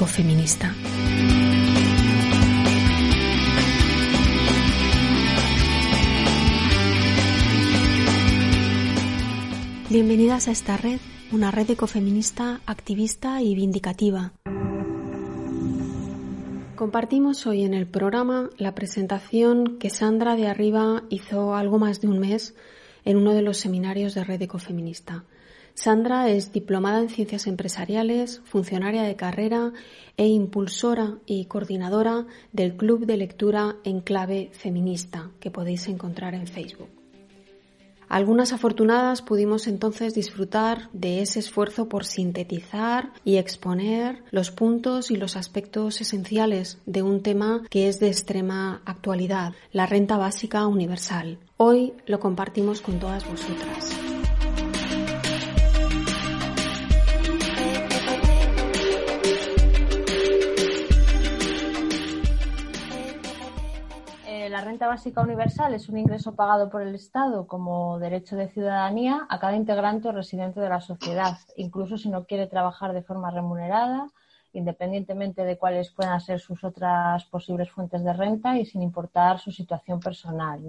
Ecofeminista. Bienvenidas a esta red, una red ecofeminista, activista y vindicativa. Compartimos hoy en el programa la presentación que Sandra de Arriba hizo algo más de un mes en uno de los seminarios de Red Ecofeminista. Sandra es diplomada en ciencias empresariales, funcionaria de carrera e impulsora y coordinadora del Club de Lectura en Clave Feminista, que podéis encontrar en Facebook. Algunas afortunadas pudimos entonces disfrutar de ese esfuerzo por sintetizar y exponer los puntos y los aspectos esenciales de un tema que es de extrema actualidad, la renta básica universal. Hoy lo compartimos con todas vosotras. Básica universal es un ingreso pagado por el Estado como derecho de ciudadanía a cada integrante o residente de la sociedad, incluso si no quiere trabajar de forma remunerada, independientemente de cuáles puedan ser sus otras posibles fuentes de renta y sin importar su situación personal.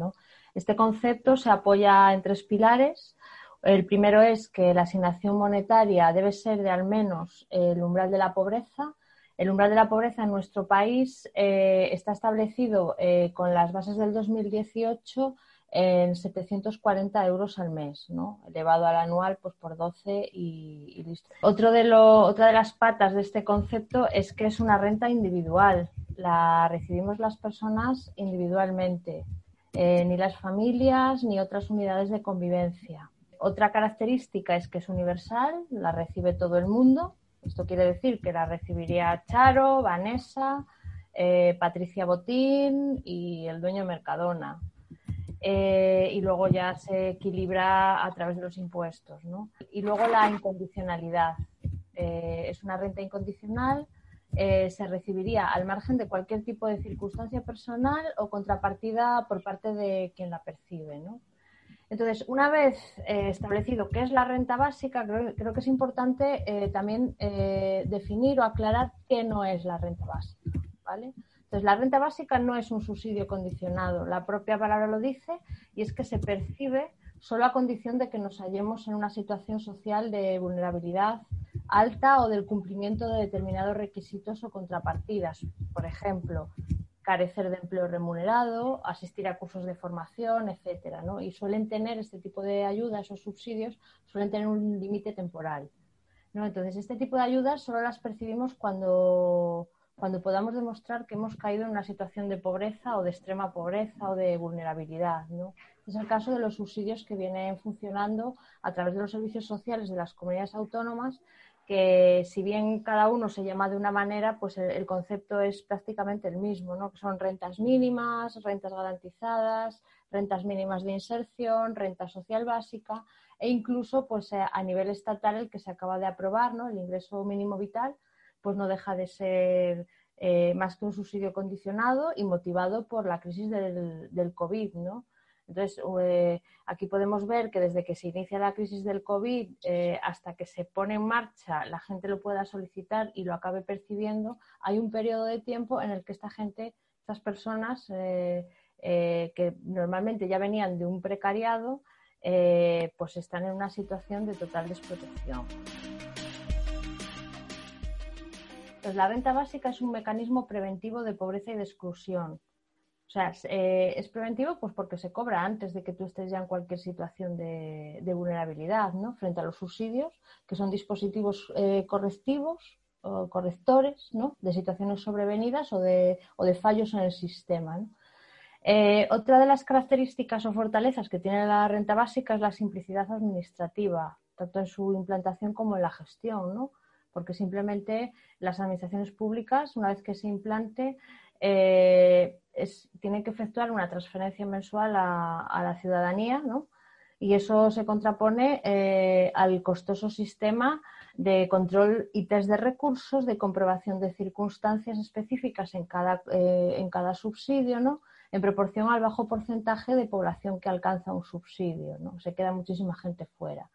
Este concepto se apoya en tres pilares. El primero es que la asignación monetaria debe ser de al menos el umbral de la pobreza el umbral de la pobreza en nuestro país eh, está establecido eh, con las bases del 2018 en 740 euros al mes, ¿no? elevado al anual pues por 12 y, listo. Otro de otra de las patas de este concepto es que es una renta individual. La recibimos las personas individualmente, eh, ni las familias ni otras unidades de convivencia. Otra característica es que es universal, la recibe todo el mundo esto quiere decir que la recibiría Charo, Vanessa, eh, Patricia Botín y el dueño Mercadona. Eh, y luego ya se equilibra a través de los impuestos. ¿no? Y luego la incondicionalidad. Eh, es una renta incondicional, se recibiría al margen de cualquier tipo de circunstancia personal o contrapartida por parte de quien la percibe. ¿no? Entonces, una vez eh, establecido qué es la renta básica, creo, que es importante eh, también eh, definir o aclarar qué no es la renta básica. ¿vale? Entonces, la renta básica no es un subsidio condicionado, la propia palabra lo dice, y es que se percibe solo a condición de que nos hallemos en una situación social de vulnerabilidad alta o del cumplimiento de determinados requisitos o contrapartidas. Por ejemplo, carecer de empleo remunerado, asistir a cursos de formación, etcétera, ¿no? Y suelen tener este tipo de ayudas o subsidios, suelen tener un límite temporal. ¿no? Entonces, este tipo de ayudas solo las percibimos cuando, cuando podamos demostrar que hemos caído en una situación de pobreza o de extrema pobreza o de vulnerabilidad. ¿no? Es el caso de los subsidios que vienen funcionando a través de los servicios sociales de las comunidades autónomas que si bien cada uno se llama de una manera, pues el, concepto es prácticamente el mismo, ¿no? Que son rentas mínimas, rentas garantizadas, rentas mínimas de inserción, renta social básica e incluso pues eh, a nivel estatal el que se acaba de aprobar, ¿no? El ingreso mínimo vital, pues no deja de ser eh, más que un subsidio condicionado y motivado por la crisis del, del COVID, ¿no? Entonces, eh, aquí podemos ver que desde que se inicia la crisis del COVID eh, hasta que se pone en marcha, la gente lo pueda solicitar y lo acabe percibiendo, hay un periodo de tiempo en el que esta gente, estas personas eh, que normalmente ya venían de un precariado, pues están en una situación de total desprotección. Pues la renta básica es un mecanismo preventivo de pobreza y de exclusión o sea, eh, es, preventivo pues porque se cobra antes de que tú estés ya en cualquier situación de, vulnerabilidad, ¿no? Frente a los subsidios, que son dispositivos eh, correctivos o correctores, ¿no? De situaciones sobrevenidas o de, fallos en el sistema, eh, otra de las características o fortalezas que tiene la renta básica es la simplicidad administrativa, tanto en su implantación como en la gestión, ¿no? Porque simplemente las administraciones públicas, una vez que se implante, eh, tiene que efectuar una transferencia mensual a, la ciudadanía, ¿no? Y eso se contrapone eh, al costoso sistema de control y test de recursos, de comprobación de circunstancias específicas en cada, eh, en cada subsidio, ¿no? En proporción al bajo porcentaje de población que alcanza un subsidio, ¿no? Se queda muchísima gente fuera.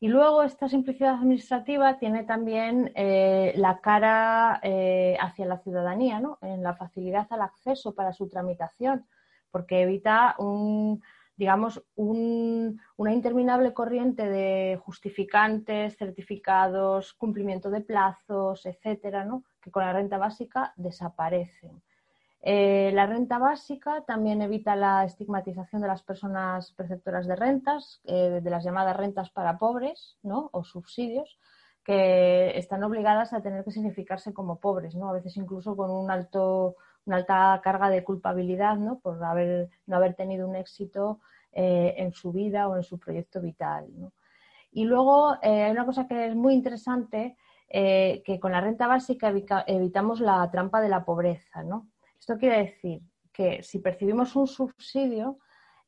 Y luego esta simplicidad administrativa tiene también eh, la cara eh, hacia la ciudadanía, ¿no? en la facilidad al acceso para su tramitación, porque evita un, digamos, una interminable corriente de justificantes, certificados, cumplimiento de plazos, etcétera, ¿no? que con la renta básica desaparecen. Eh, la renta básica también evita la estigmatización de las personas perceptoras de rentas, eh, de las llamadas rentas para pobres ¿no? o subsidios, que están obligadas a tener que significarse como pobres, ¿no? a veces incluso con un una alta carga de culpabilidad ¿no? por no haber tenido un éxito eh, en su vida o en su proyecto vital. Y luego hay una cosa que es muy interesante, que con la renta básica evitamos la trampa de la pobreza, ¿no? Esto quiere decir que si percibimos un subsidio,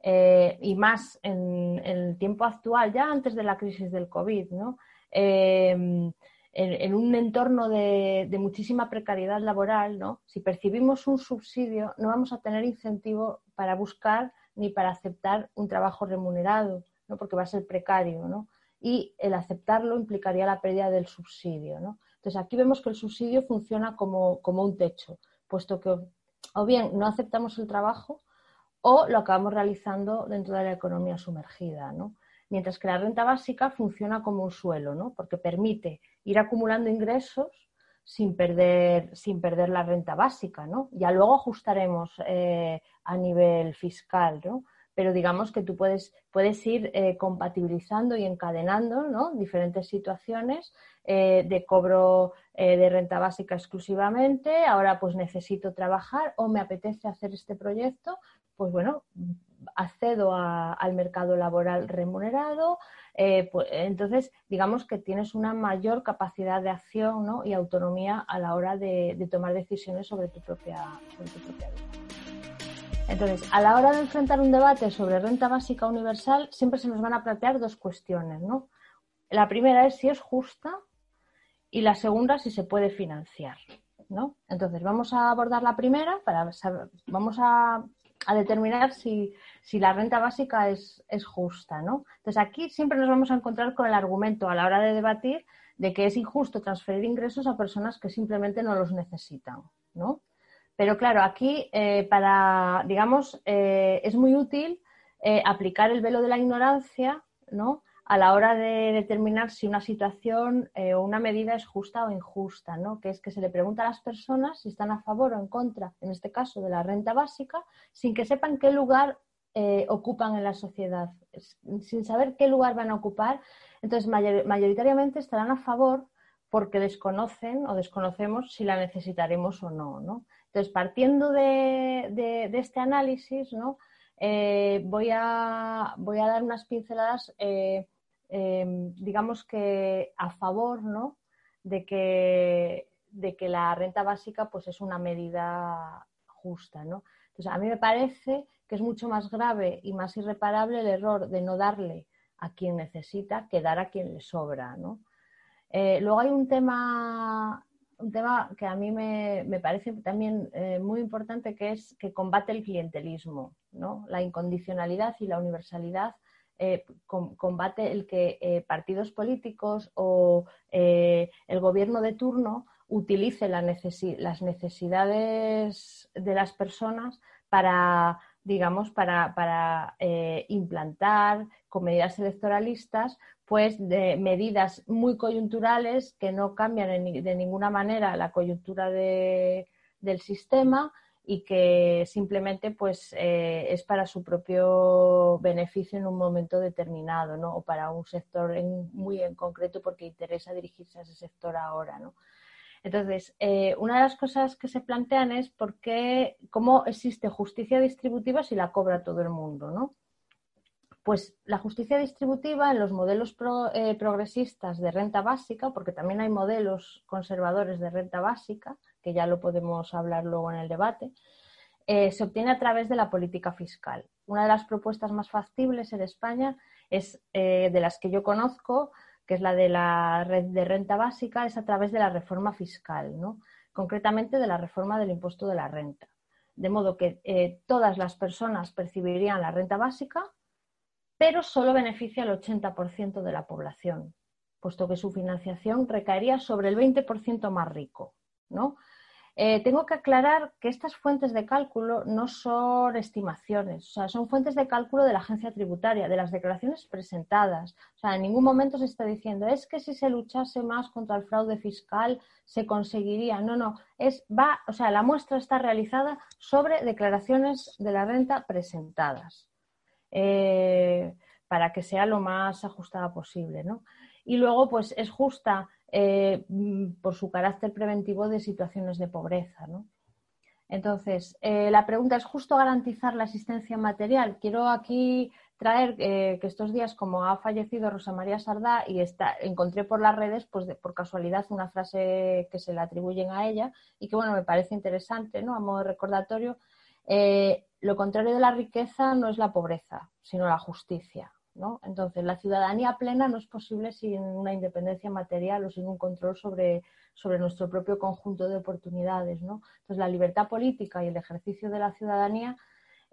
eh, y más en, el tiempo actual, ya antes de la crisis del COVID, em, en, un entorno de, muchísima precariedad laboral, si percibimos un subsidio, no vamos a tener incentivo para buscar ni para aceptar un trabajo remunerado, porque va a ser precario. Y el aceptarlo implicaría la pérdida del subsidio. Entonces, aquí vemos que el subsidio funciona como, como un techo, puesto que o bien no aceptamos el trabajo o lo acabamos realizando dentro de la economía sumergida, ¿no? Mientras que la renta básica funciona como un suelo, ¿no? Porque permite ir acumulando ingresos sin perder, sin perder la renta básica, ¿no? Ya luego ajustaremos eh, a nivel fiscal, ¿no? Pero digamos que tú puedes, puedes ir eh, compatibilizando y encadenando diferentes situaciones eh, de cobro eh, de renta básica exclusivamente, ahora pues necesito trabajar o me apetece hacer este proyecto, pues bueno, accedo al mercado laboral remunerado, pues, entonces digamos que tienes una mayor capacidad de acción y autonomía a la hora de, tomar decisiones sobre tu propia, sobre tu propia vida. Entonces, a la hora de enfrentar un debate sobre renta básica universal, siempre se nos van a plantear dos cuestiones, ¿no? La primera es si es justa y la segunda si se puede financiar. ¿no? Entonces, vamos a abordar la primera para saber, vamos a, determinar si, la renta básica es, justa. ¿no? Entonces, aquí siempre nos vamos a encontrar con el argumento a la hora de debatir de que es injusto transferir ingresos a personas que simplemente no los necesitan. ¿no? Pero claro, aquí eh, para, digamos, eh, es muy útil eh, aplicar el velo de la ignorancia, ¿no? a la hora de determinar si una situación o una medida es justa o injusta, ¿no? que es que se le pregunta a las personas si están a favor o en contra, en este caso de la renta básica, sin que sepan qué lugar ocupan en la sociedad, sin saber qué lugar van a ocupar. Entonces, mayoritariamente estarán a favor porque desconocen o desconocemos si la necesitaremos o no. ¿no? Entonces, partiendo de, este análisis, ¿no? Eh, voy, a, dar unas pinceladas Em, digamos que a favor ¿no? de, que, de que la renta básica pues, es una medida justa. ¿no? Entonces, a mí me parece que es mucho más grave y más irreparable el error de no darle a quien necesita que dar a quien le sobra. ¿no? Eh, luego hay un tema, un tema que a mí me, me parece también eh, muy importante, que es que combate el clientelismo, ¿no? la incondicionalidad y la universalidad eh, combate el que eh, partidos políticos o el gobierno de turno utilice las necesidades de las personas para, digamos, para, implantar con medidas electoralistas, pues de medidas muy coyunturales que no cambian de ninguna manera la coyuntura del sistema y que simplemente pues eh, es para su propio beneficio en un momento determinado, ¿no? O para un sector muy en concreto porque interesa dirigirse a ese sector ahora, ¿no? Entonces, eh, una de las cosas que se plantean es por qué, cómo existe justicia distributiva si la cobra todo el mundo, ¿no? Pues la justicia distributiva en los modelos eh, progresistas de renta básica, porque también hay modelos conservadores de renta básica, que ya lo podemos hablar luego en el debate, eh, se obtiene a través de la política fiscal. Una de las propuestas más factibles en España es de las que yo conozco, que es la de la red de renta básica, es a través de la reforma fiscal, ¿no? concretamente de la reforma del impuesto de la renta. De modo que todas las personas percibirían la renta básica pero solo beneficia al 80% de la población, puesto que su financiación recaería sobre el 20% más rico. ¿no? Eh, tengo que aclarar que estas fuentes de cálculo no son estimaciones, o sea, son fuentes de cálculo de la agencia tributaria, de las declaraciones presentadas. O sea, en ningún momento se está diciendo es que si se luchase más contra el fraude fiscal se conseguiría. No, no, es va, o sea, la muestra está realizada sobre declaraciones de la renta presentadas. Eh, para que sea lo más ajustada posible, ¿no? Y luego, pues es justa eh, mm, por su carácter preventivo de situaciones de pobreza. ¿no? Entonces, eh, la pregunta es justo garantizar la asistencia material. Quiero aquí traer eh, que estos días, como ha fallecido Rosa María Sardá y encontré por las redes, pues por casualidad, una frase que se le atribuyen a ella y que, bueno, me parece interesante, ¿no? A modo de recordatorio, lo contrario de la riqueza no es la pobreza, sino la justicia. Entonces, la ciudadanía plena no es posible sin una independencia material o sin un control sobre, nuestro propio conjunto de oportunidades, Entonces, la libertad política y el ejercicio de la ciudadanía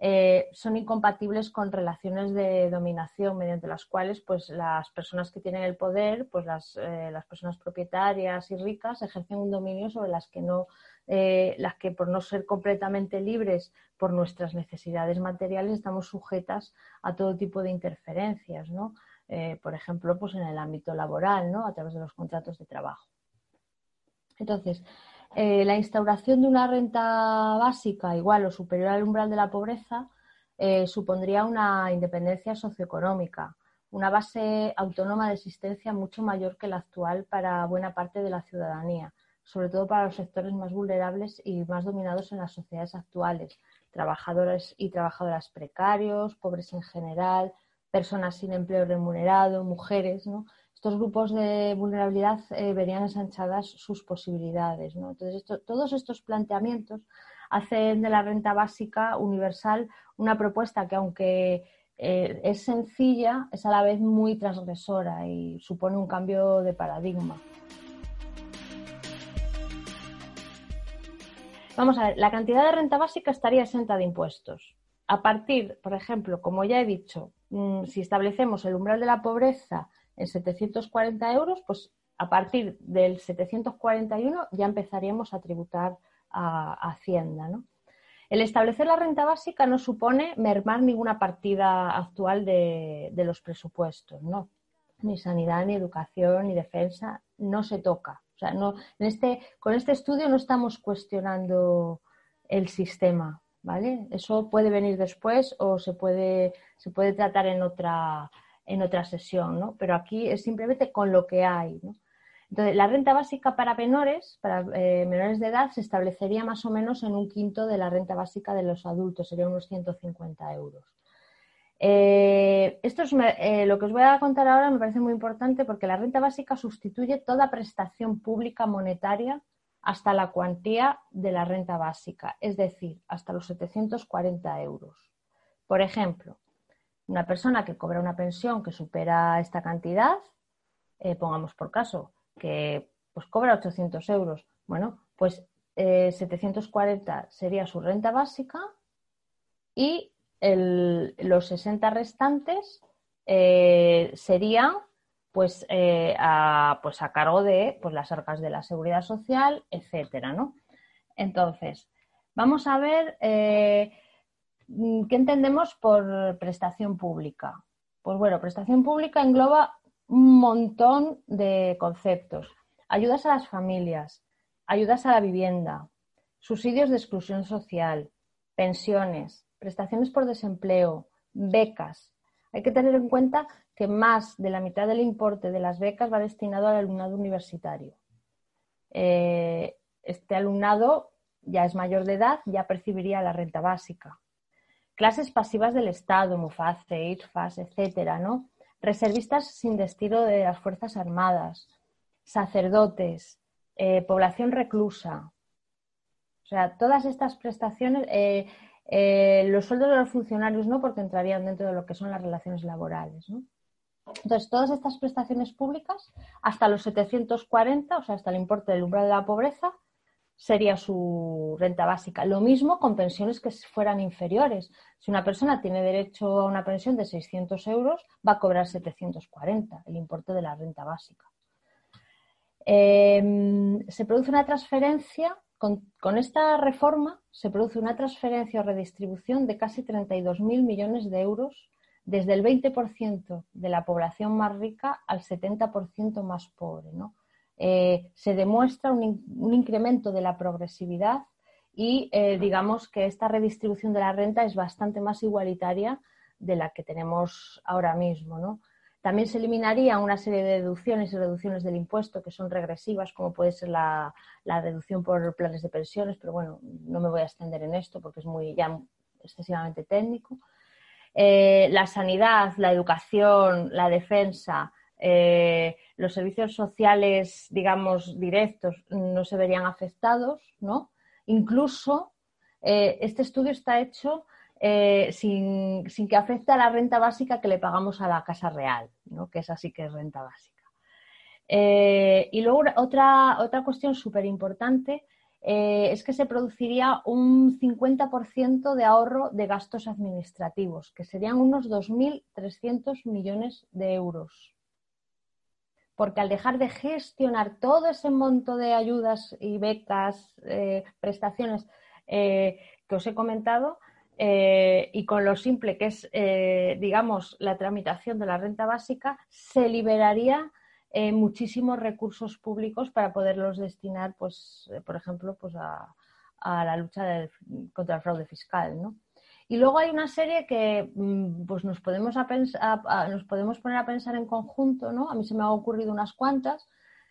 eh, son incompatibles con relaciones de dominación mediante las cuales pues, las personas que tienen el poder, pues las, eh, las personas propietarias y ricas ejercen un dominio sobre las que no eh, las que por no ser completamente libres por nuestras necesidades materiales estamos sujetas a todo tipo de interferencias, ¿no? Eh, por ejemplo, pues en el ámbito laboral, ¿no? A través de los contratos de trabajo. Entonces, eh, la instauración de una renta básica igual o superior al umbral de la pobreza supondría una independencia socioeconómica, una base autónoma de existencia mucho mayor que la actual para buena parte de la ciudadanía sobre todo para los sectores más vulnerables y más dominados en las sociedades actuales, trabajadores y trabajadoras precarios, pobres en general, personas sin empleo remunerado, mujeres. Estos grupos de vulnerabilidad eh, verían ensanchadas sus posibilidades. Entonces, todos estos planteamientos hacen de la renta básica universal una propuesta que, aunque eh, es sencilla, es a la vez muy transgresora y supone un cambio de paradigma. Vamos a ver, la cantidad de renta básica estaría exenta de impuestos. A partir, por ejemplo, como ya he dicho, mm, si establecemos el umbral de la pobreza en 740 euros, pues a partir del 741 ya empezaríamos a tributar a, Hacienda. El establecer la renta básica no supone mermar ninguna partida actual de, de los presupuestos, ¿no? Ni sanidad, ni educación, ni defensa, no se toca. O sea, no, en este, con este estudio no estamos cuestionando el sistema, ¿vale? Eso puede venir después o se puede, se puede tratar en otra, en otra sesión, ¿no? Pero aquí es simplemente con lo que hay. Entonces, la renta básica para menores, para eh, menores de edad, se establecería más o menos en un quinto de la renta básica de los adultos, sería unos 150 euros. Eh, esto es eh, lo que os voy a contar ahora me parece muy importante porque la renta básica sustituye toda prestación pública monetaria hasta la cuantía de la renta básica, es decir, hasta los 740 euros. Por ejemplo, una persona que cobra una pensión que supera esta cantidad, eh, pongamos por caso, que pues cobra 800 euros, bueno, pues 740 sería su renta básica y los 60 restantes eh, serían pues, eh, a, pues a cargo de pues, las arcas de la seguridad social, etcétera, ¿no? Entonces, vamos a ver eh, qué entendemos por prestación pública. Pues bueno, prestación pública engloba un montón de conceptos. Ayudas a las familias, ayudas a la vivienda, subsidios de exclusión social, pensiones, prestaciones por desempleo, becas. Hay que tener en cuenta que más de la mitad del importe de las becas va destinado al alumnado universitario. Eh, este alumnado ya es mayor de edad, ya percibiría la renta básica. Clases pasivas del Estado, MUFACE, IRFAS, etcétera, ¿no? Reservistas sin destino de las Fuerzas Armadas, sacerdotes, eh, población reclusa. O sea, todas estas prestaciones, eh, eh, los sueldos de los funcionarios no, porque entrarían dentro de lo que son las relaciones laborales. Entonces, todas estas prestaciones públicas, hasta los 740, o sea, hasta el importe del umbral de la pobreza, sería su renta básica. Lo mismo con pensiones que fueran inferiores. Si una persona tiene derecho a una pensión de 600 euros, va a cobrar 740, el importe de la renta básica. Em, se produce una transferencia, con, esta reforma se produce una transferencia o redistribución de casi 32.000 millones de euros desde el 20% de la población más rica al 70% más pobre. ¿no? Eh, se demuestra un, incremento de la progresividad y eh, digamos que esta redistribución de la renta es bastante más igualitaria de la que tenemos ahora mismo. También se eliminaría una serie de deducciones y reducciones del impuesto que son regresivas, como puede ser la, deducción por planes de pensiones, pero bueno, no me voy a extender en esto porque es muy ya excesivamente técnico. Eh, la sanidad, la educación, la defensa, eh, los servicios sociales, digamos, directos no se verían afectados, ¿no? Incluso eh, este estudio está hecho eh, sin, que afecte a la renta básica que le pagamos a la Casa Real, ¿no? que es así que es renta básica. y luego otra, otra cuestión súper importante es que se produciría un 50% de ahorro de gastos administrativos, que serían unos 2.300 millones de euros porque al dejar de gestionar todo ese monto de ayudas y becas, eh, prestaciones eh, que os he comentado, eh, y con lo simple que es, digamos, la tramitación de la renta básica, se liberaría muchísimos recursos públicos para poderlos destinar, pues, por ejemplo, pues a, la lucha contra el fraude fiscal, ¿no? Y luego hay una serie que mm, pues nos podemos, nos podemos poner a pensar en conjunto, ¿no? A mí se me han ocurrido unas cuantas,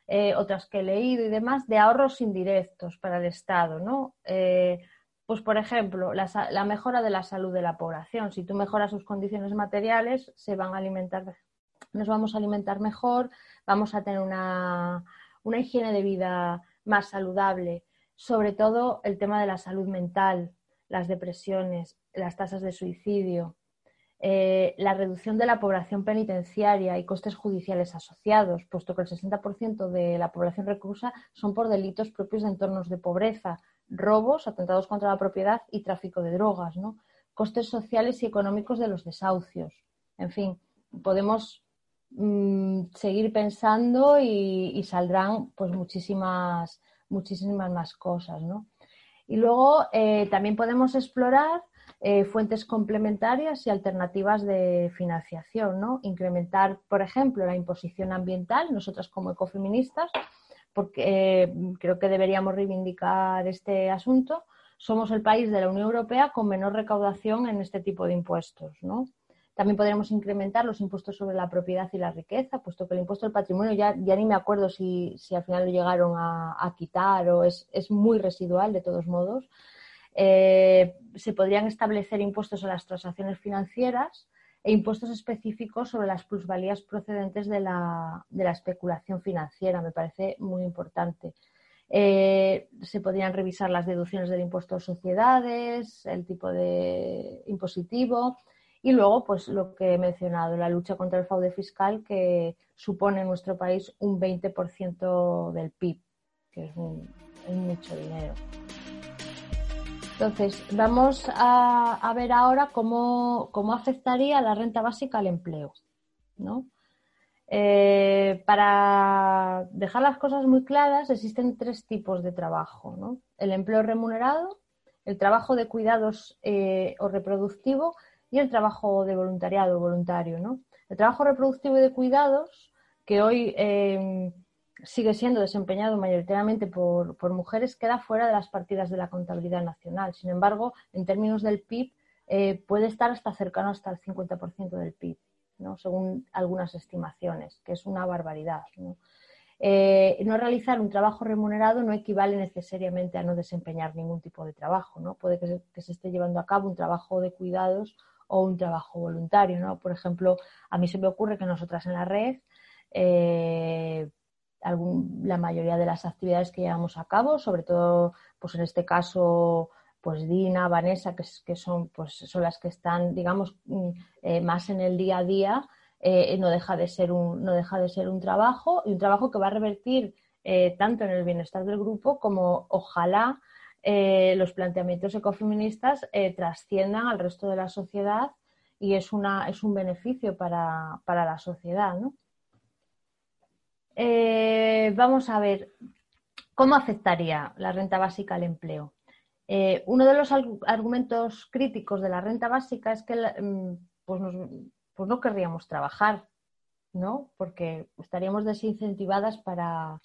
eh, otras que he leído y demás, de ahorros indirectos para el Estado, ¿no? Eh, pues, por ejemplo, la, mejora de la salud de la población. Si tú mejoras sus condiciones materiales, se van a alimentar, nos vamos a alimentar mejor, vamos a tener una, una higiene de vida más saludable. Sobre todo el tema de la salud mental, las depresiones, las tasas de suicidio, eh, la reducción de la población penitenciaria y costes judiciales asociados, puesto que el 60% de la población reclusa son por delitos propios de entornos de pobreza, robos, atentados contra la propiedad y tráfico de drogas, ¿no? costes sociales y económicos de los desahucios. En fin, podemos mm, seguir pensando y, saldrán pues muchísimas, muchísimas más cosas. ¿no? Y luego eh, también podemos explorar eh, fuentes complementarias y alternativas de financiación, ¿no? Incrementar, por ejemplo, la imposición ambiental, nosotras como ecofeministas, porque eh, creo que deberíamos reivindicar este asunto, somos el país de la Unión Europea con menor recaudación en este tipo de impuestos, ¿no? También podríamos incrementar los impuestos sobre la propiedad y la riqueza, puesto que el impuesto del patrimonio ya, ni me acuerdo si, al final lo llegaron a, quitar o es, es, muy residual de todos modos. Eh, se podrían establecer impuestos a las transacciones financieras e impuestos específicos sobre las plusvalías procedentes de la, especulación financiera. Me parece muy importante. Eh, se podrían revisar las deducciones del impuesto a sociedades, el tipo de impositivo y luego, pues lo que he mencionado, la lucha contra el fraude fiscal que supone en nuestro país un 20% del PIB, que es mucho dinero. Entonces, vamos a, ver ahora cómo, afectaría la renta básica al empleo. Eh, para dejar las cosas muy claras, existen tres tipos de trabajo. El empleo remunerado, el trabajo de cuidados eh, o reproductivo y el trabajo de voluntariado voluntario. El trabajo reproductivo y de cuidados, que hoy eh, sigue siendo desempeñado mayoritariamente por, mujeres, queda fuera de las partidas de la contabilidad nacional. Sin embargo, en términos del PIB, eh, puede estar hasta cercano hasta el 50% del PIB, ¿no? según algunas estimaciones, que es una barbaridad. ¿no? Eh, no realizar un trabajo remunerado no equivale necesariamente a no desempeñar ningún tipo de trabajo. ¿no? Puede que se, que se esté llevando a cabo un trabajo de cuidados o un trabajo voluntario. ¿no? Por ejemplo, a mí se me ocurre que nosotras en la red eh, la mayoría de las actividades que llevamos a cabo, sobre todo, pues en este caso, pues Dina, Vanessa, que, son, pues son las que están, digamos, mm, eh, más en el día a día, eh, no deja de ser un, no deja de ser un trabajo y un trabajo que va a revertir eh, tanto en el bienestar del grupo como ojalá los planteamientos ecofeministas trasciendan al resto de la sociedad y es, una, es un beneficio para, la sociedad. Vamos a ver, ¿cómo afectaría la renta básica al empleo? uno de los argumentos críticos de la renta básica es que mm, pues, pues no querríamos trabajar, ¿no? Porque estaríamos desincentivadas para,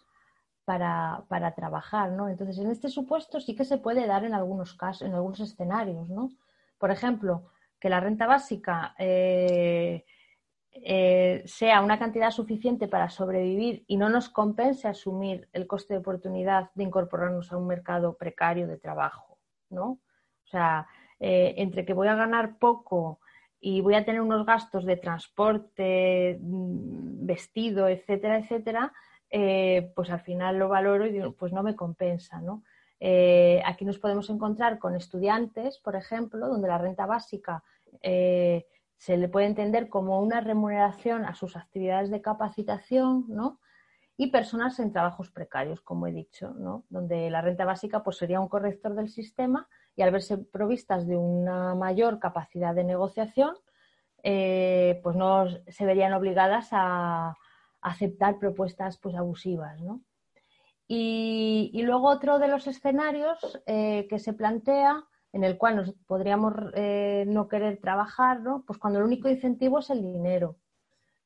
para, trabajar, ¿no? Entonces, en este supuesto sí que se puede dar en algunos casos, en algunos escenarios, ¿no? Por ejemplo, que la renta básica eh, eh, sea una cantidad suficiente para sobrevivir y no nos compense asumir el coste de oportunidad de incorporarnos a un mercado precario de trabajo, ¿no? O sea, eh, entre que voy a ganar poco y voy a tener unos gastos de transporte, mm, vestido, etcétera, etcétera, eh, pues al final lo valoro y pues no me compensa, ¿no? Aquí nos podemos encontrar con estudiantes, por ejemplo, donde la renta básica eh, se le puede entender como una remuneración a sus actividades de capacitación, ¿no? Y personas en trabajos precarios, como he dicho, ¿no? Donde la renta básica pues, sería un corrector del sistema y al verse provistas de una mayor capacidad de negociación, pues no se verían obligadas a, aceptar propuestas pues, abusivas. ¿no? Y, luego otro de los escenarios eh, que se plantea, en el cual nos podríamos eh, no querer trabajar, ¿no? pues cuando el único incentivo es el dinero.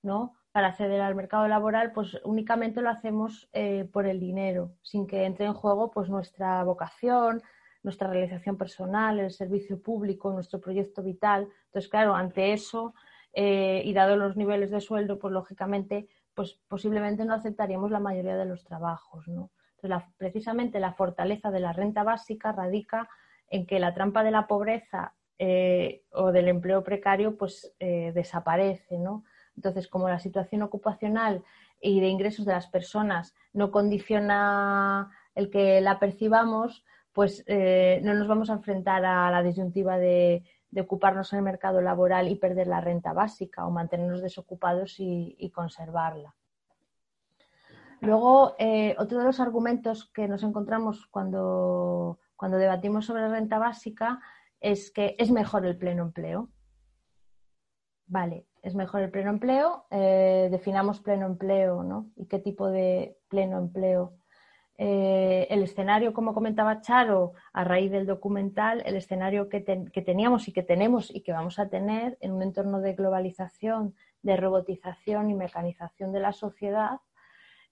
¿no? Para acceder al mercado laboral, pues únicamente lo hacemos eh, por el dinero, sin que entre en juego pues, nuestra vocación, nuestra realización personal, el servicio público, nuestro proyecto vital. Entonces, claro, ante eso y dado los niveles de sueldo, pues lógicamente pues posiblemente no aceptaríamos la mayoría de los trabajos. ¿no? Entonces, precisamente la fortaleza de la renta básica radica en que la trampa de la pobreza eh, o del empleo precario pues eh, desaparece. ¿no? Entonces, como la situación ocupacional y de ingresos de las personas no condiciona el que la percibamos, pues eh, no nos vamos a enfrentar a la disyuntiva de ocuparnos en el mercado laboral y perder la renta básica o mantenernos desocupados y, conservarla. Luego, otro de los argumentos que nos encontramos cuando, cuando debatimos sobre renta básica es que es mejor el pleno empleo. Vale, es mejor el pleno empleo. Eh, definamos pleno empleo, ¿no? ¿Y qué tipo de pleno empleo eh, el escenario, como comentaba Charo, a raíz del documental, el escenario que, teníamos y que tenemos y que vamos a tener en un entorno de globalización, de robotización y mecanización de la sociedad,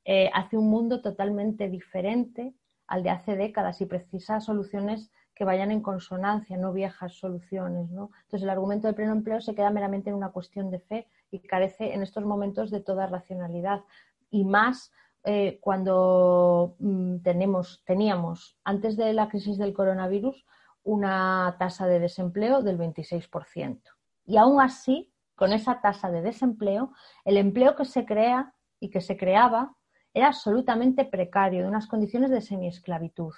eh, hace un mundo totalmente diferente al de hace décadas y precisa soluciones que vayan en consonancia, no viejas soluciones. Entonces, el argumento del pleno empleo se queda meramente en una cuestión de fe y carece en estos momentos de toda racionalidad y más eh, cuando mm, tenemos, teníamos, antes de la crisis del coronavirus, una tasa de desempleo del 26%. Y aún así, con esa tasa de desempleo, el empleo que se crea y que se creaba era absolutamente precario, de unas condiciones de semiesclavitud.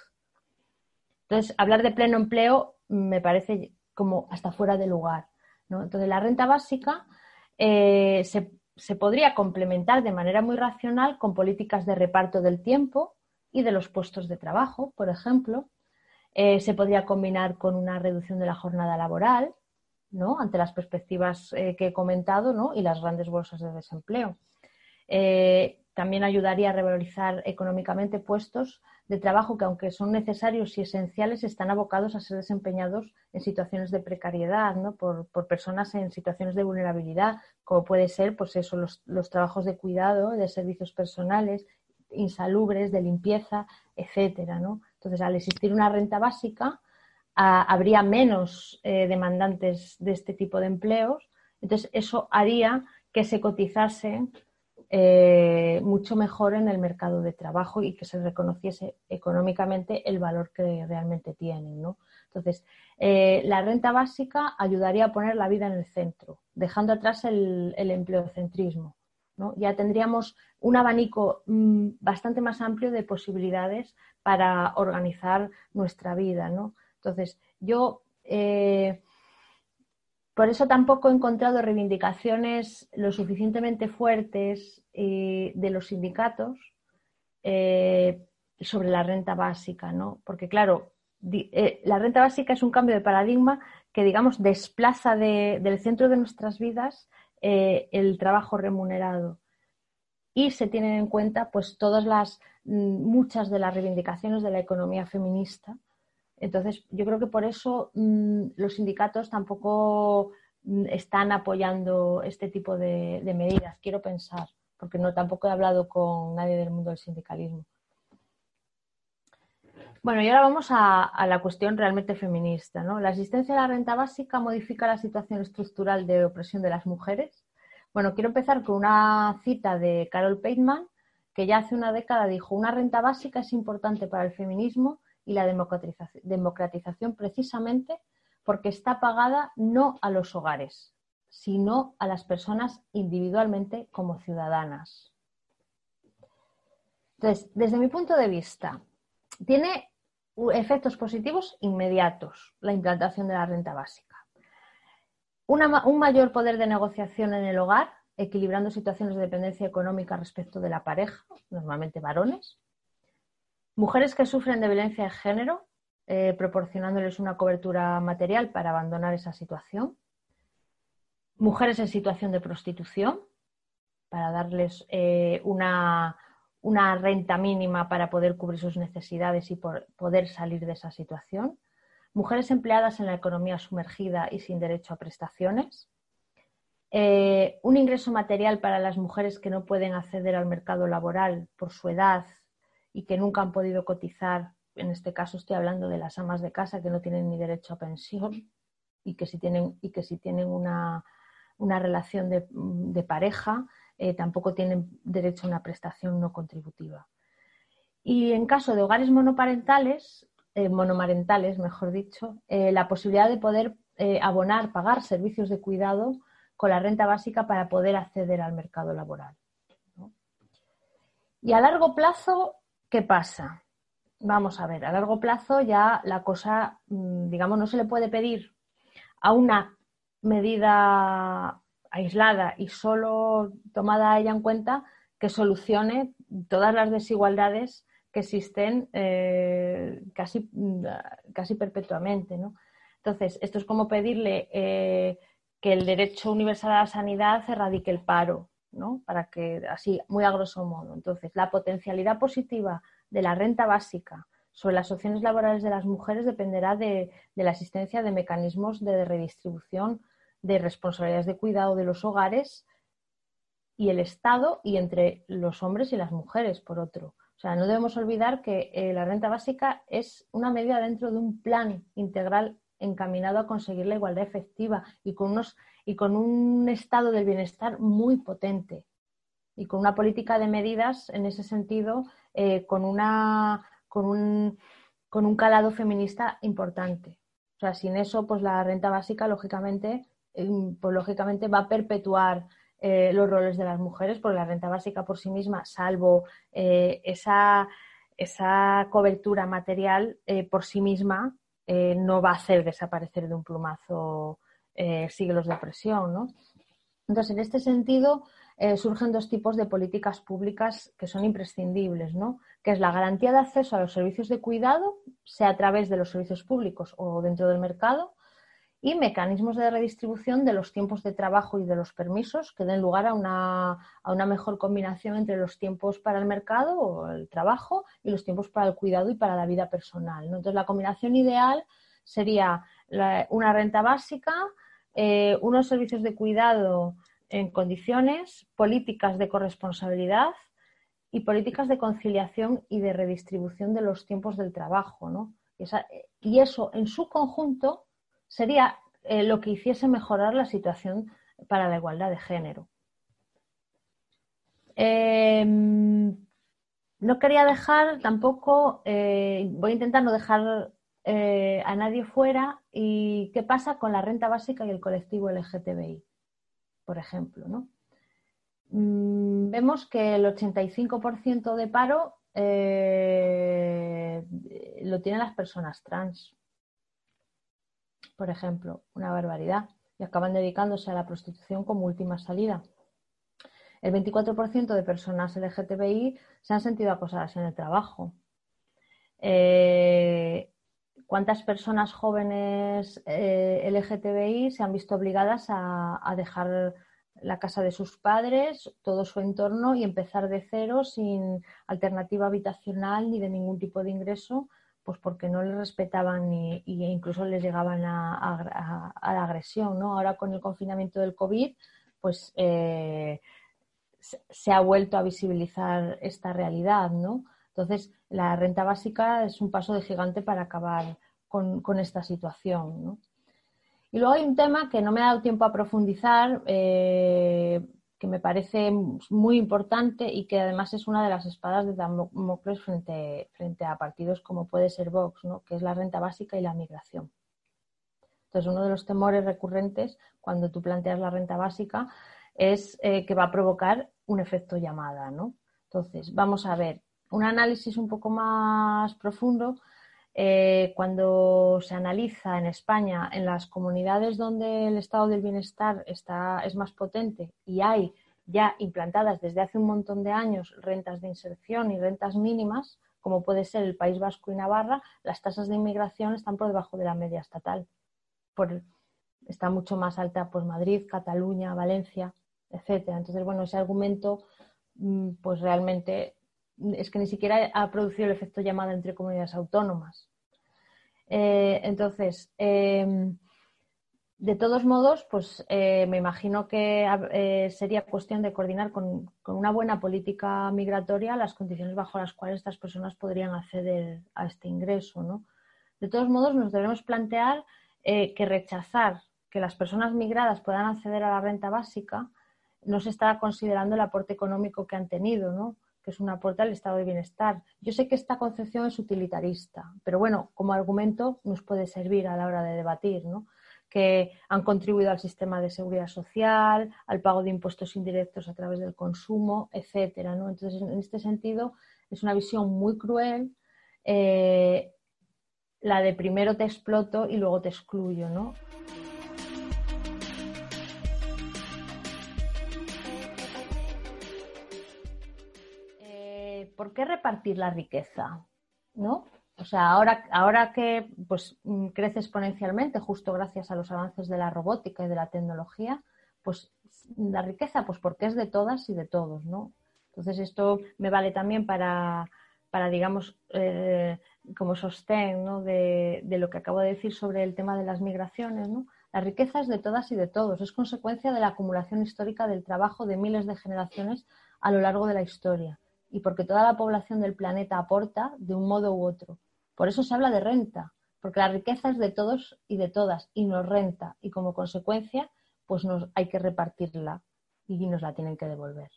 Entonces, hablar de pleno empleo me parece como hasta fuera de lugar. Entonces, la renta básica eh, se, se podría complementar de manera muy racional con políticas de reparto del tiempo y de los puestos de trabajo, por ejemplo. Eh, se podría combinar con una reducción de la jornada laboral, ¿no? ante las perspectivas eh, que he comentado ¿no? y las grandes bolsas de desempleo. También ayudaría a revalorizar económicamente puestos de trabajo que, aunque son necesarios y esenciales, están abocados a ser desempeñados en situaciones de precariedad, ¿no? por, personas en situaciones de vulnerabilidad, como puede ser pues eso, los, trabajos de cuidado, de servicios personales, insalubres, de limpieza, etcétera. ¿no? Entonces, al existir una renta básica, habría menos eh, demandantes de este tipo de empleos. Entonces, eso haría que se cotizase eh, mucho mejor en el mercado de trabajo y que se reconociese económicamente el valor que realmente tienen. ¿no? Entonces, eh, la renta básica ayudaría a poner la vida en el centro, dejando atrás el, empleocentrismo. ¿no? Ya tendríamos un abanico mm, bastante más amplio de posibilidades para organizar nuestra vida. ¿no? Entonces, yo eh, por eso tampoco he encontrado reivindicaciones lo suficientemente fuertes eh, de los sindicatos eh, sobre la renta básica, ¿no? Porque claro, eh, la renta básica es un cambio de paradigma que, digamos, desplaza del centro de nuestras vidas el trabajo remunerado y se tienen en cuenta pues todas las mm, muchas de las reivindicaciones de la economía feminista. Entonces, yo creo que por eso mm, los sindicatos tampoco mm, están apoyando este tipo de, medidas, quiero pensar, porque no tampoco he hablado con nadie del mundo del sindicalismo. Bueno, y ahora vamos a, la cuestión realmente feminista. ¿no? La existencia de la renta básica modifica la situación estructural de opresión de las mujeres. Bueno, quiero empezar con una cita de Carol Peitman, que ya hace una década dijo, una renta básica es importante para el feminismo y la democratización precisamente porque está pagada no a los hogares, sino a las personas individualmente como ciudadanas. Entonces, desde mi punto de vista, tiene efectos positivos inmediatos, la implantación de la renta básica. un mayor poder de negociación en el hogar, equilibrando situaciones de dependencia económica respecto de la pareja, normalmente varones. Mujeres que sufren de violencia de género, eh, proporcionándoles una cobertura material para abandonar esa situación. Mujeres en situación de prostitución, para darles eh, una, una renta mínima para poder cubrir sus necesidades y poder salir de esa situación. Mujeres empleadas en la economía sumergida y sin derecho a prestaciones. Eh, un ingreso material para las mujeres que no pueden acceder al mercado laboral por su edad y que nunca han podido cotizar. En este caso estoy hablando de las amas de casa que no tienen ni derecho a pensión y que si tienen, y que si tienen una, relación de pareja eh, tampoco tienen derecho a una prestación no contributiva. Y en caso de hogares monoparentales, eh, monomarentales, mejor dicho, eh, la posibilidad de poder abonar, pagar servicios de cuidado con la renta básica para poder acceder al mercado laboral. Y a largo plazo, ¿qué pasa? Vamos a ver, a largo plazo ya la cosa, mm, digamos, no se le puede pedir a una medida aislada y solo tomada ella en cuenta que solucione todas las desigualdades que existen eh, casi, casi perpetuamente. ¿no? Entonces, esto es como pedirle eh, que el derecho universal a la sanidad erradique el paro, ¿no? para que así, muy a grosso modo. Entonces, la potencialidad positiva de la renta básica sobre las opciones laborales de las mujeres dependerá de, la existencia de mecanismos de redistribución de responsabilidades de cuidado de los hogares y el Estado y entre los hombres y las mujeres, por otro. O sea, no debemos olvidar que eh, la renta básica es una medida dentro de un plan integral encaminado a conseguir la igualdad efectiva y con, unos, y con un estado del bienestar muy potente y con una política de medidas en ese sentido eh, con, una, con, un, con un calado feminista importante. O sea, sin eso, pues la renta básica, lógicamente, pues lógicamente va a perpetuar eh, los roles de las mujeres, porque la renta básica por sí misma, salvo eh, esa, esa, cobertura material eh, por sí misma, no va a hacer desaparecer de un plumazo siglos de opresión. ¿no? Entonces, en este sentido, surgen dos tipos de políticas públicas que son imprescindibles, ¿no? que es la garantía de acceso a los servicios de cuidado, sea a través de los servicios públicos o dentro del mercado, y mecanismos de redistribución de los tiempos de trabajo y de los permisos que den lugar a una, a una mejor combinación entre los tiempos para el mercado o el trabajo y los tiempos para el cuidado y para la vida personal. Entonces, la combinación ideal sería una renta básica, eh, unos servicios de cuidado en condiciones, políticas de corresponsabilidad y políticas de conciliación y de redistribución de los tiempos del trabajo. ¿no? y eso en su conjunto sería eh, lo que hiciese mejorar la situación para la igualdad de género. Em, no quería dejar tampoco, eh, voy a intentar no dejar eh, a nadie fuera y qué pasa con la renta básica y el colectivo LGTBI, por ejemplo. ¿no? Mm, vemos que el 85% de paro lo tienen las personas trans por ejemplo, una barbaridad, y acaban dedicándose a la prostitución como última salida. el 24% de personas LGTBI se han sentido acosadas en el trabajo. Eh, ¿Cuántas personas jóvenes eh, LGTBI se han visto obligadas a, dejar la casa de sus padres, todo su entorno y empezar de cero sin alternativa habitacional ni de ningún tipo de ingreso, pues porque no les respetaban e incluso les llegaban a, la agresión. ¿no? Ahora con el confinamiento del COVID, pues eh, se ha vuelto a visibilizar esta realidad, ¿no? Entonces, la renta básica es un paso de gigante para acabar con, esta situación. Y luego hay un tema que no me ha dado tiempo a profundizar, eh, que me parece muy importante y que además es una de las espadas de Damocles frente, frente a partidos como puede ser Vox, que es la renta básica y la migración. Entonces, uno de los temores recurrentes cuando tú planteas la renta básica es eh, que va a provocar un efecto llamada. ¿no? Entonces, vamos a ver un análisis un poco más profundo. Eh, cuando se analiza en España, en las comunidades donde el estado del bienestar está, es más potente y hay ya implantadas desde hace un montón de años rentas de inserción y rentas mínimas, como puede ser el País Vasco y Navarra, las tasas de inmigración están por debajo de la media estatal. está mucho más alta pues Madrid, Cataluña, Valencia, etcétera. Entonces, bueno, ese argumento mm, pues realmente es que ni siquiera ha producido el efecto llamada entre comunidades autónomas. Eh, entonces, em, de todos modos, pues eh, me imagino que eh, sería cuestión de coordinar con, una buena política migratoria las condiciones bajo las cuales estas personas podrían acceder a este ingreso. ¿no? De todos modos, nos debemos plantear que rechazar que las personas migradas puedan acceder a la renta básica no se está considerando el aporte económico que han tenido, ¿no? Que es un aporte al estado de bienestar. Yo sé que esta concepción es utilitarista, pero bueno, como argumento nos puede servir a la hora de debatir, ¿no? que han contribuido al sistema de seguridad social, al pago de impuestos indirectos a través del consumo, etcétera. ¿no? Entonces, en este sentido, es una visión muy cruel eh, la de primero te exploto y luego te excluyo, ¿no? ¿Por qué repartir la riqueza? ¿No? O sea, ahora, ahora que pues, mm, crece exponencialmente, justo gracias a los avances de la robótica y de la tecnología, pues la riqueza, pues porque es de todas y de todos, ¿no? Entonces esto me vale también para, para digamos, eh, como sostén ¿no? de, de, lo que acabo de decir sobre el tema de las migraciones, ¿no? La riqueza es de todas y de todos, es consecuencia de la acumulación histórica del trabajo de miles de generaciones a lo largo de la historia y porque toda la población del planeta aporta de un modo u otro. Por eso se habla de renta, porque la riqueza es de todos y de todas y nos renta y como consecuencia pues nos hay que repartirla y nos la tienen que devolver.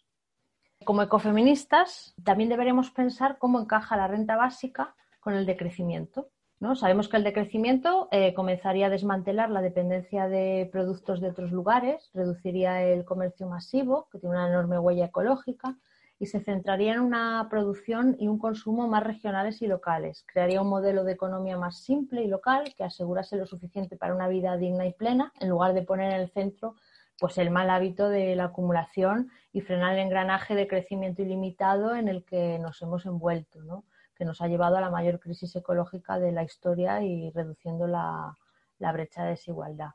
Como ecofeministas también deberemos pensar cómo encaja la renta básica con el decrecimiento. ¿no? Sabemos que el decrecimiento eh, comenzaría a desmantelar la dependencia de productos de otros lugares, reduciría el comercio masivo, que tiene una enorme huella ecológica, y se centraría en una producción y un consumo más regionales y locales. Crearía un modelo de economía más simple y local que asegurase lo suficiente para una vida digna y plena, en lugar de poner en el centro pues el mal hábito de la acumulación y frenar el engranaje de crecimiento ilimitado en el que nos hemos envuelto, ¿no? que nos ha llevado a la mayor crisis ecológica de la historia y reduciendo la, la brecha de desigualdad.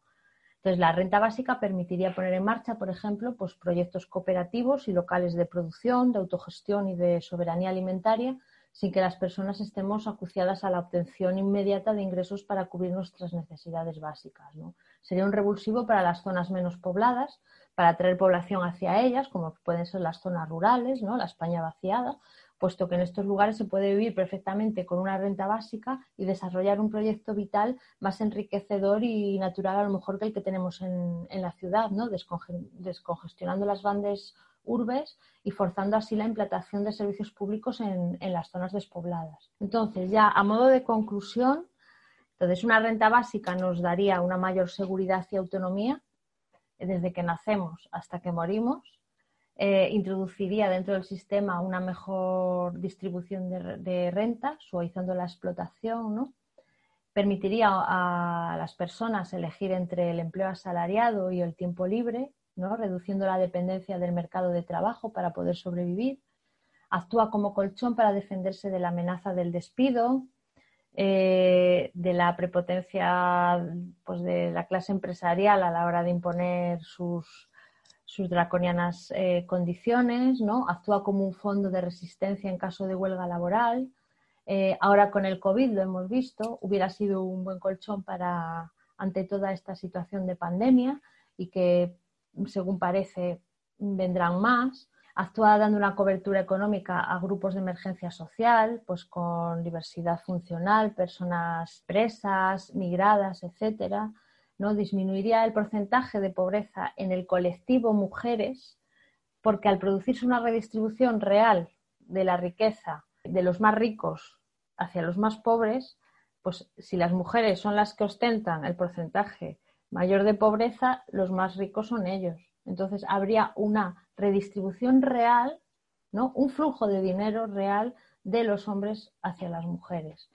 Entonces, la renta básica permitiría poner en marcha, por ejemplo, pues, proyectos cooperativos y locales de producción, de autogestión y de soberanía alimentaria, sin que las personas estemos acuciadas a la obtención inmediata de ingresos para cubrir nuestras necesidades básicas. Sería un revulsivo para las zonas menos pobladas, para atraer población hacia ellas, como pueden ser las zonas rurales, ¿no? la España vaciada, puesto que en estos lugares se puede vivir perfectamente con una renta básica y desarrollar un proyecto vital más enriquecedor y natural a lo mejor que el que tenemos en, la ciudad, ¿no? descongestionando las grandes urbes y forzando así la implantación de servicios públicos en, en las zonas despobladas. Entonces, ya a modo de conclusión, entonces una renta básica nos daría una mayor seguridad y autonomía desde que nacemos hasta que morimos eh, introduciría dentro del sistema una mejor distribución de, renta, suavizando la explotación, ¿no? permitiría a las personas elegir entre el empleo asalariado y el tiempo libre, ¿no? reduciendo la dependencia del mercado de trabajo para poder sobrevivir. Actúa como colchón para defenderse de la amenaza del despido, eh, de la prepotencia pues, de la clase empresarial a la hora de imponer sus, sus draconianas eh, condiciones, ¿no? actúa como un fondo de resistencia en caso de huelga laboral. Eh, ahora con el COVID lo hemos visto, hubiera sido un buen colchón para ante toda esta situación de pandemia y que, según parece, vendrán más. Actúa dando una cobertura económica a grupos de emergencia social, pues con diversidad funcional, personas presas, migradas, etcétera. ¿No? Disminuiría el porcentaje de pobreza en el colectivo mujeres, porque al producirse una redistribución real de la riqueza de los más ricos hacia los más pobres, pues si las mujeres son las que ostentan el porcentaje mayor de pobreza, los más ricos son ellos. Entonces habría una redistribución real, ¿no? Un flujo de dinero real de los hombres hacia las mujeres.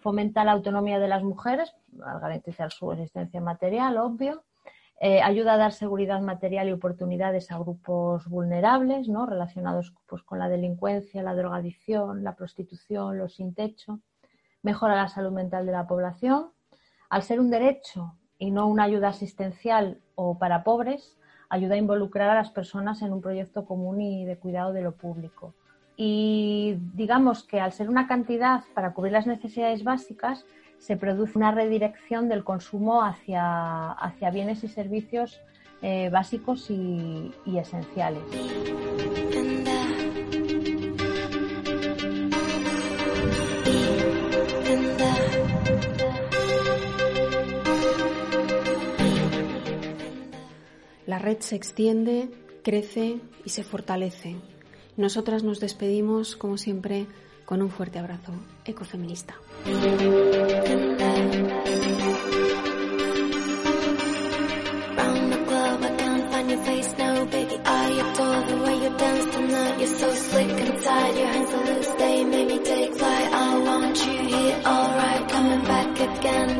Fomenta la autonomía de las mujeres al garantizar su existencia material, obvio. Eh, ayuda a dar seguridad material y oportunidades a grupos vulnerables, ¿no? relacionados pues, con la delincuencia, la drogadicción, la prostitución, los sin techo. Mejora la salud mental de la población. Al ser un derecho y no una ayuda asistencial o para pobres, ayuda a involucrar a las personas en un proyecto común y de cuidado de lo público. Y digamos que al ser una cantidad para cubrir las necesidades básicas, se produce una redirección del consumo hacia, hacia bienes y servicios eh, básicos y, y esenciales. La red se extiende, crece y se fortalece. Nosotras nos despedimos, como siempre, con un fuerte abrazo ecofeminista.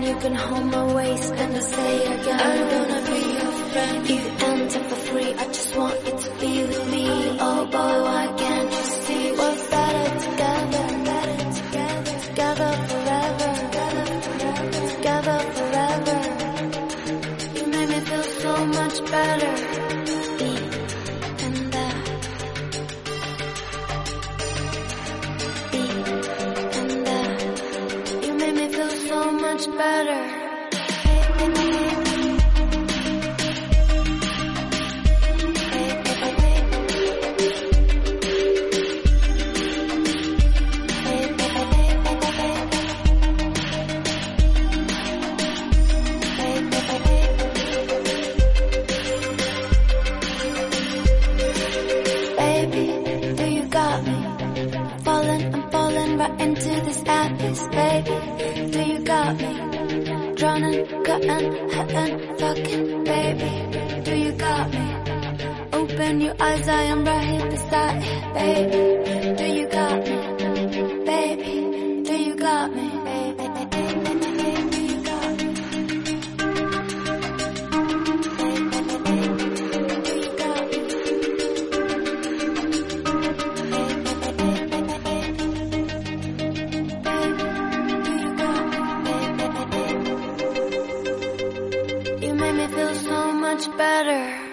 you can hold my waist and I say again. You enter for free, I just want you to be with me. Oh boy, why can't you see better together? Better together, forever. Together, forever. You make me feel so much better. Uh, uh, you made me feel so much better.